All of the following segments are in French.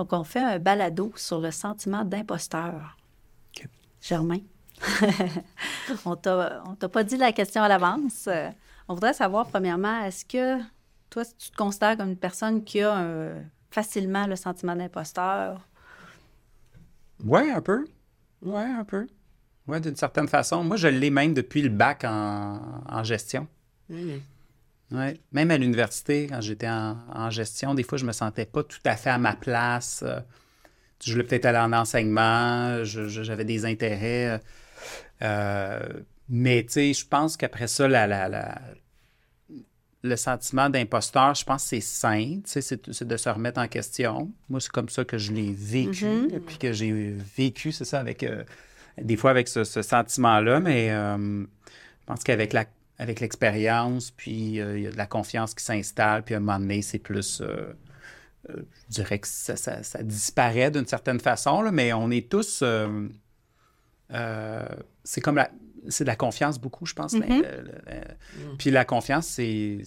Donc, on fait un balado sur le sentiment d'imposteur. Germain, on ne t'a pas dit la question à l'avance. On voudrait savoir, premièrement, est-ce que toi, tu te considères comme une personne qui a facilement le sentiment d'imposteur? Oui, un peu. Oui, un peu. Oui, d'une certaine façon. Moi, je l'ai même depuis le bac en, gestion. Mmh. Ouais. Même à l'université, quand j'étais en, gestion, des fois, je me sentais pas tout à fait à ma place. Je voulais peut-être aller en enseignement, j'avais des intérêts. Euh, mais, tu sais, je pense qu'après ça, la, le sentiment d'imposteur, je pense que c'est sain, c'est de se remettre en question. Moi, c'est comme ça que je l'ai vécu, mm-hmm. puis que j'ai vécu, c'est ça, avec... Euh, des fois avec ce, sentiment-là, mais euh, je pense qu'avec la avec l'expérience, puis euh, il y a de la confiance qui s'installe, puis à un moment donné, c'est plus. Euh, euh, je dirais que ça, disparaît d'une certaine façon, là, mais on est tous. c'est comme la. C'est de la confiance beaucoup, je pense. Mm. Puis la confiance, c'est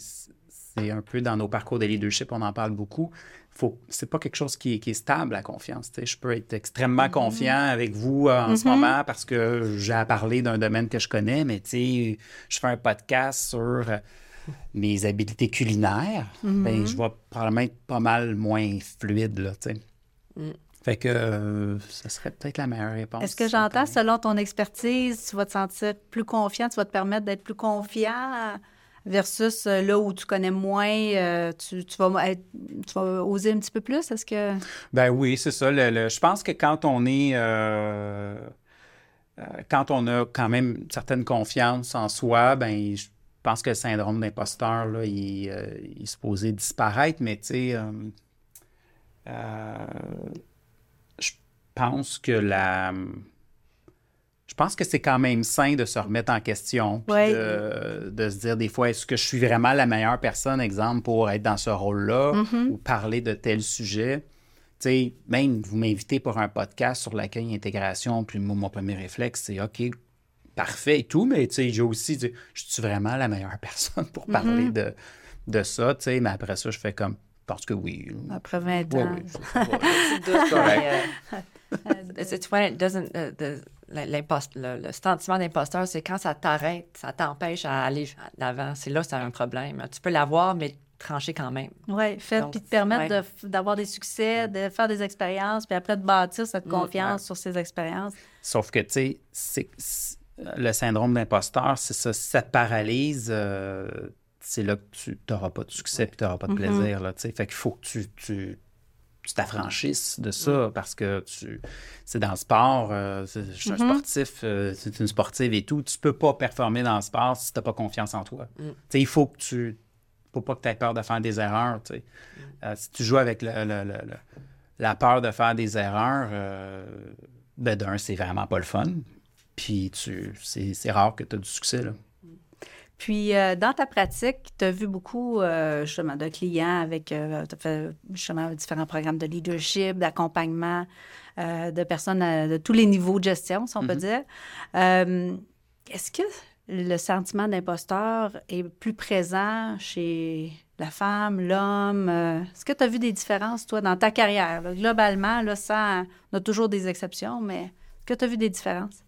un peu dans nos parcours de leadership, on en parle beaucoup faut c'est pas quelque chose qui est, stable, la confiance. Je peux être extrêmement mm-hmm. confiant avec vous euh, en ce mm-hmm. moment parce que j'ai à parler d'un domaine que je connais, mais je fais un podcast sur euh, mes habiletés culinaires, ben, je mm-hmm. vais probablement être pas mal moins fluide, là, mm. Fait que euh, ce serait peut-être la meilleure réponse. Est-ce que j'entends, selon ton expertise, tu vas te sentir plus confiant, tu vas te permettre d'être plus confiant? Versus euh, là où tu connais moins, euh, tu, vas tu, vas oser un petit peu plus? Est-ce que. Ben oui, c'est ça. je pense que quand on est. Euh, quand on a quand même une certaine confiance en soi, ben je pense que le syndrome d'imposteur, là, il, il est supposé disparaître, mais tu sais. je pense que la je pense que c'est quand même sain de se remettre en question, de, se dire des fois, est-ce que je suis vraiment la meilleure personne, exemple, pour être dans ce rôle-là mm-hmm. ou parler de tel sujet? Tu sais, même vous m'invitez pour un podcast sur l'accueil intégration, puis mon premier réflexe, c'est OK, parfait et tout, mais tu sais, j'ai aussi dit, je suis vraiment la meilleure personne pour parler mm-hmm. de, de ça, tu sais, mais après ça, je fais comme, parce que oui. Après 20 ans. Oui, le, sentiment d'imposteur, c'est quand ça t'arrête, ça t'empêche à aller d'avant. C'est là que c'est un problème. Tu peux l'avoir, mais trancher quand même. Oui, fait, puis te permettre d'avoir des succès, de faire des expériences, puis après de bâtir cette mm, confiance sur ces expériences. Sauf que, tu sais, le syndrome d'imposteur, c'est ça, ça te paralyse. Euh, c'est là que tu n'auras pas de succès puis tu n'auras pas de mm-hmm. plaisir. Là, fait qu'il faut que tu, tu tu t'affranchisses de ça parce que tu c'est dans le sport, euh, je suis un mm-hmm. sportif, euh, c'est une sportive et tout. Tu peux pas performer dans le sport si tu n'as pas confiance en toi. Mm. Il faut que tu. faut pas que tu aies peur de faire des erreurs. Mm. Euh, si tu joues avec la peur de faire des erreurs, ben d'un, c'est vraiment pas le fun. Puis tu c'est rare que tu aies du succès. Là. Puis, euh, dans ta pratique, tu as vu beaucoup, euh, justement, de clients avec, euh, as fait justement différents programmes de leadership, d'accompagnement de personnes de tous les niveaux de gestion, si on peut mm-hmm. dire. Est-ce que le sentiment d'imposteur est plus présent chez la femme, l'homme? Est-ce que tu as vu des différences, toi, dans ta carrière? Globalement, là, ça, on a toujours des exceptions, mais est-ce que tu as vu des différences?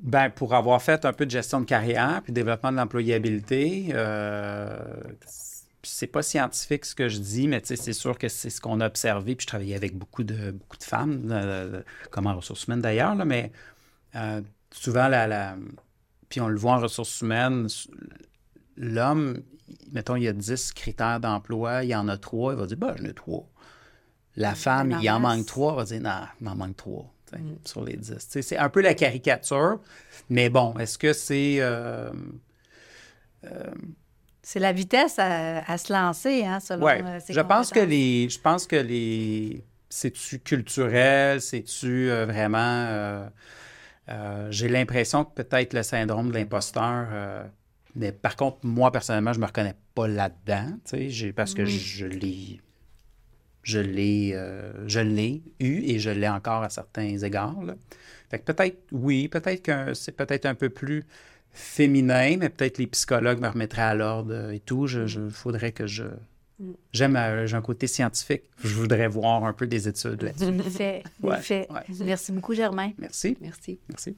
Ben, pour avoir fait un peu de gestion de carrière puis développement de l'employabilité, euh, c'est pas scientifique ce que je dis, mais c'est sûr que c'est ce qu'on a observé. Puis je travaillais avec beaucoup de, beaucoup de femmes, euh, comme en ressources humaines d'ailleurs, mais euh, souvent, la, puis on le voit en ressources humaines, l'homme, mettons, il y a 10 critères d'emploi, il y en a trois, il va dire, ben, j'en ai trois. La femme, il en manque trois, elle va dire, non, il m'en manque trois. Mm. sur les 10. C'est un peu la caricature, mais bon, est-ce que c'est... Euh, euh, c'est la vitesse à, se lancer, hein, selon ouais. Euh, je pense que les... Je pense que les... C'est-tu culturel? C'est-tu vraiment... J'ai l'impression que peut-être le syndrome de l'imposteur... mais par contre, moi, personnellement, je me reconnais pas là-dedans, parce que je l'ai je l'ai, euh, je l'ai eu et je l'ai encore à certains égards. Fait que peut-être, oui, peut-être que c'est peut-être un peu plus féminin, mais peut-être les psychologues me remettraient à l'ordre et tout. Il faudrait que je, J'aime, euh, j'ai un côté scientifique. Je voudrais voir un peu des études là-dessus. Fait, Ouais, fait. ouais. Merci beaucoup, Germain. Merci. Merci. Merci.